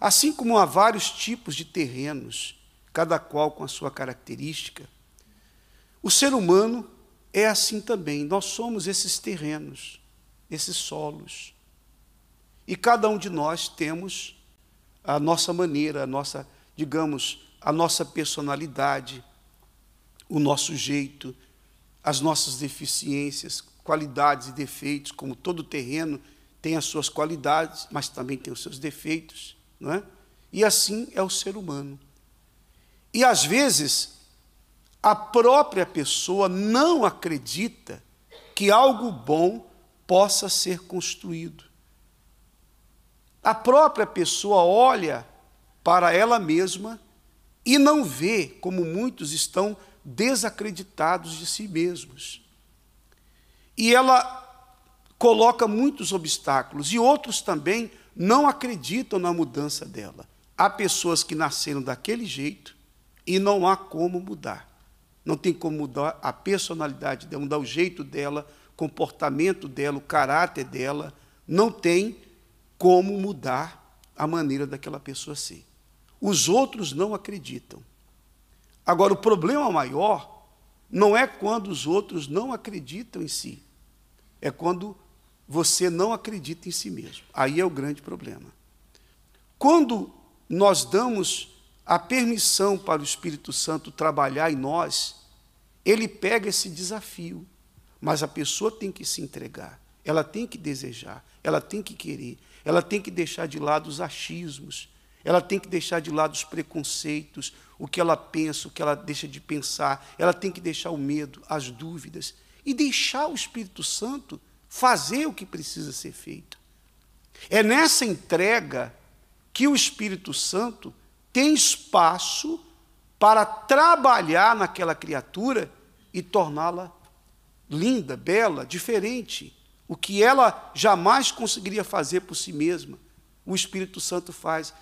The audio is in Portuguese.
Assim como há vários tipos de terrenos, cada qual com a sua característica, o ser humano é assim também. Nós somos esses terrenos, esses solos. E cada um de nós temos a nossa maneira, a nossa, digamos, a nossa personalidade, o nosso jeito, as nossas deficiências, qualidades e defeitos, como todo terreno tem as suas qualidades, mas também tem os seus defeitos, não é? E assim é o ser humano. E às vezes a própria pessoa não acredita que algo bom possa ser construído. A própria pessoa olha para ela mesma e não vê como muitos estão desacreditados de si mesmos. E ela coloca muitos obstáculos e outros também não acreditam na mudança dela. Há pessoas que nasceram daquele jeito e não há como mudar. Não tem como mudar a personalidade dela, mudar o jeito dela, comportamento dela, o caráter dela. Não tem como mudar a maneira daquela pessoa ser. Os outros não acreditam. Agora, o problema maior não é quando os outros não acreditam em si, é quando você não acredita em si mesmo. Aí é o grande problema. Quando nós damos a permissão para o Espírito Santo trabalhar em nós, ele pega esse desafio, mas a pessoa tem que se entregar, ela tem que desejar, ela tem que querer, ela tem que deixar de lado os achismos, ela tem que deixar de lado os preconceitos, o que ela pensa, o que ela deixa de pensar, ela tem que deixar o medo, as dúvidas. E deixar o Espírito Santo fazer o que precisa ser feito. É nessa entrega que o Espírito Santo tem espaço para trabalhar naquela criatura e torná-la linda, bela, diferente. O que ela jamais conseguiria fazer por si mesma, o Espírito Santo faz.